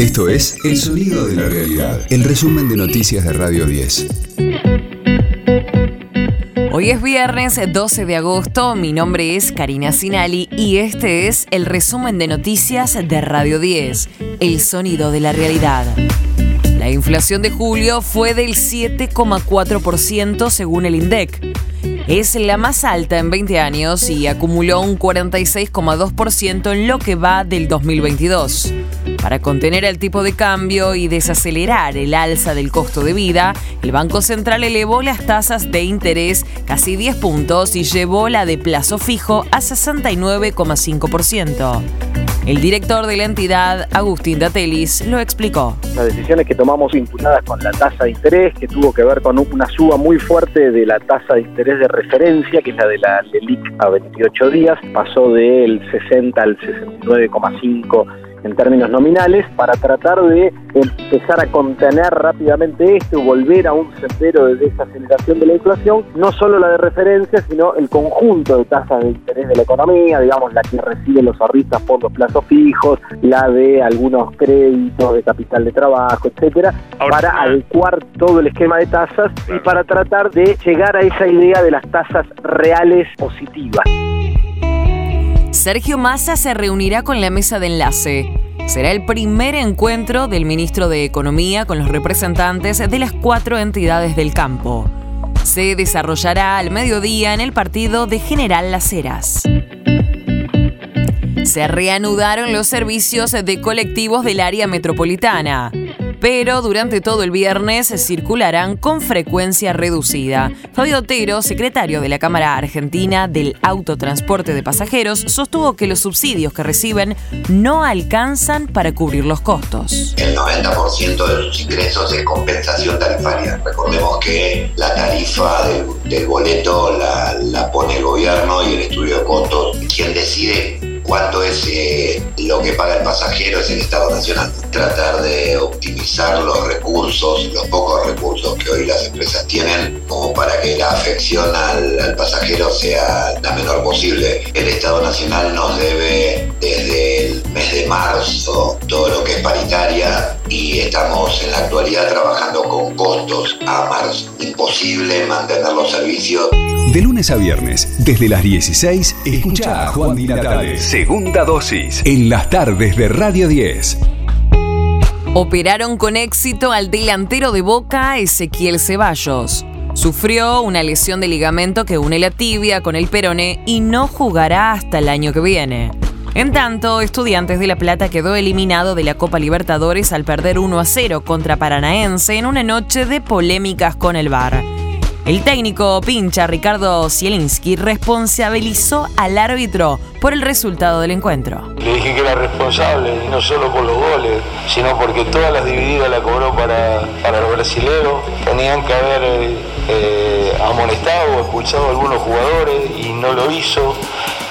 Esto es El Sonido de la Realidad, el resumen de noticias de Radio 10. Hoy es viernes 12 de agosto, mi nombre es Karina Sinali y este es el resumen de noticias de Radio 10, El Sonido de la Realidad. La inflación de julio fue del 7,4% según el INDEC. Es la más alta en 20 años y acumuló un 46,2% en lo que va del 2022. Para contener el tipo de cambio y desacelerar el alza del costo de vida, el Banco Central elevó las tasas de interés casi 10 puntos y llevó la de plazo fijo a 69,5%. El director de la entidad, Agustín Datelis, lo explicó. Las decisiones que tomamos vinculadas con la tasa de interés, que tuvo que ver con una suba muy fuerte de la tasa de interés de referencia, que es la de la LELIC a 28 días, pasó del 60 al 69,5 en términos nominales para tratar de empezar a contener rápidamente esto y volver a un sendero de desaceleración de la inflación, no solo la de referencia, sino el conjunto de tasas de interés de la economía, digamos la que reciben los ahorristas por los plazos fijos, la de algunos créditos de capital de trabajo, etcétera, para adecuar todo el esquema de tasas y para tratar de llegar a esa idea de las tasas reales positivas. Sergio Massa se reunirá con la mesa de enlace. Será el primer encuentro del ministro de Economía con los representantes de las cuatro entidades del campo. Se desarrollará al mediodía en el partido de General Las Heras. Se reanudaron los servicios de colectivos del área metropolitana pero durante todo el viernes circularán con frecuencia reducida. Fabio Otero, secretario de la Cámara Argentina del Autotransporte de Pasajeros, sostuvo que los subsidios que reciben no alcanzan para cubrir los costos. El 90% de sus ingresos es compensación tarifaria. Recordemos que la tarifa del, boleto la, pone el gobierno y el estudio de costos. Quien decide cuánto es eh, lo que paga el pasajero es el Estado Nacional. Tratar de optimizar los recursos, los pocos recursos que hoy las empresas tienen, como para que la afección al, pasajero sea la menor posible. El Estado Nacional nos debe desde el mes de marzo todo es paritaria y estamos en la actualidad trabajando con costos a marzo. Imposible mantener los servicios. De lunes a viernes, desde las 16, escucha a Juan Di Segunda dosis. En las tardes de Radio 10. Operaron con éxito al delantero de Boca, Ezequiel Ceballos. Sufrió una lesión de ligamento que une la tibia con el perone y no jugará hasta el año que viene. En tanto, Estudiantes de La Plata quedó eliminado de la Copa Libertadores al perder 1 a 0 contra Paranaense en una noche de polémicas con el VAR. El técnico pincha Ricardo Zielinski responsabilizó al árbitro por el resultado del encuentro. Le dije que era responsable, no solo por los goles, sino porque todas las divididas la cobró para, para los brasileños. Tenían que haber eh, amonestado o expulsado a algunos jugadores y no lo hizo.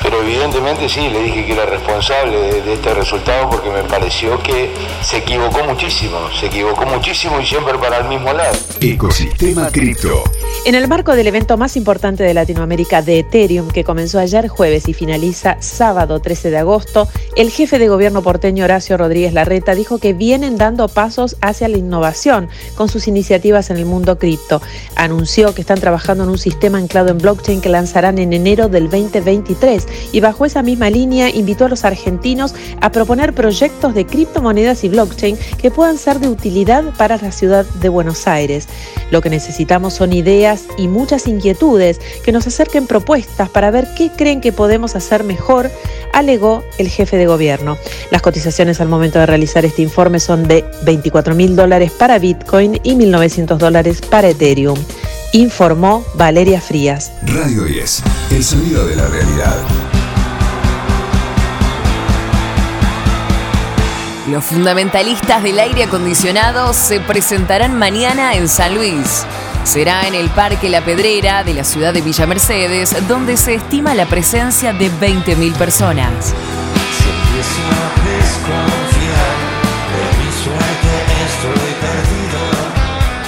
Pero evidentemente sí, le dije que era responsable de, este resultado porque me pareció que se equivocó muchísimo, se equivocó muchísimo y siempre para el mismo lado. Ecosistema Cripto. En el marco del evento más importante de Latinoamérica de Ethereum, que comenzó ayer jueves y finaliza sábado 13 de agosto, el jefe de gobierno porteño Horacio Rodríguez Larreta dijo que vienen dando pasos hacia la innovación con sus iniciativas en el mundo cripto. Anunció que están trabajando en un sistema anclado en blockchain que lanzarán en enero del 2023 y bajo esa misma línea invitó a los argentinos a proponer proyectos de criptomonedas y blockchain que puedan ser de utilidad para la ciudad de Buenos Aires. Lo que necesitamos son ideas y muchas inquietudes que nos acerquen propuestas para ver qué creen que podemos hacer mejor, alegó el jefe de gobierno. Las cotizaciones al momento de realizar este informe son de 24 mil dólares para Bitcoin y 1.900 dólares para Ethereum informó Valeria Frías. Radio 10, el sonido de la realidad. Los fundamentalistas del aire acondicionado se presentarán mañana en San Luis. Será en el Parque La Pedrera de la ciudad de Villa Mercedes, donde se estima la presencia de 20.000 personas.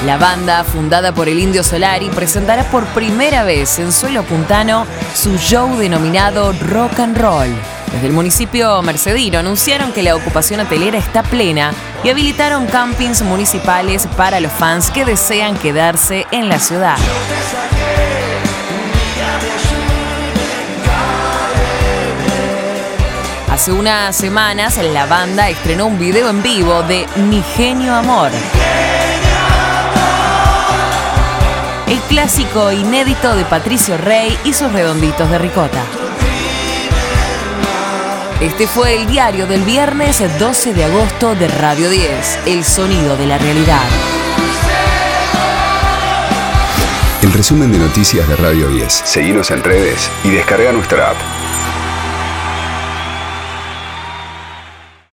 La banda, fundada por el Indio Solari, presentará por primera vez en suelo puntano su show denominado Rock and Roll. Desde el municipio mercedino anunciaron que la ocupación hotelera está plena y habilitaron campings municipales para los fans que desean quedarse en la ciudad. Hace unas semanas la banda estrenó un video en vivo de Mi Genio Amor. El clásico inédito de Patricio Rey y sus redonditos de ricota. Este fue el diario del viernes 12 de agosto de Radio 10, El sonido de la realidad. El resumen de noticias de Radio 10. Seguimos en redes y descarga nuestra app.